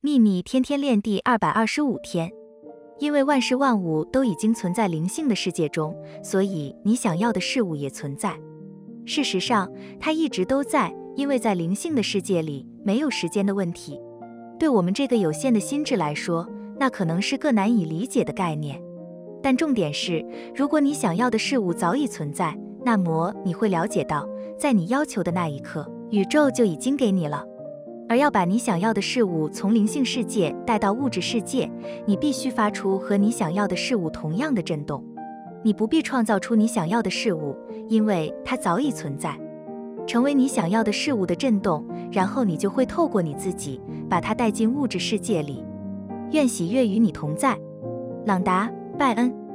秘密天天练第二百二十五天。因为万事万物都已经存在灵性的世界中，所以你想要的事物也存在。事实上，它一直都在，因为在灵性的世界里没有时间的问题。对我们这个有限的心智来说，那可能是个难以理解的概念。但重点是，如果你想要的事物早已存在，那么你会了解到，在你要求的那一刻，宇宙就已经给你了。而要把你想要的事物从灵性世界带到物质世界，你必须发出和你想要的事物同样的震动。你不必创造出你想要的事物，因为它早已存在。成为你想要的事物的震动，然后你就会透过你自己把它带进物质世界里。愿喜悦与你同在，朗达·拜恩。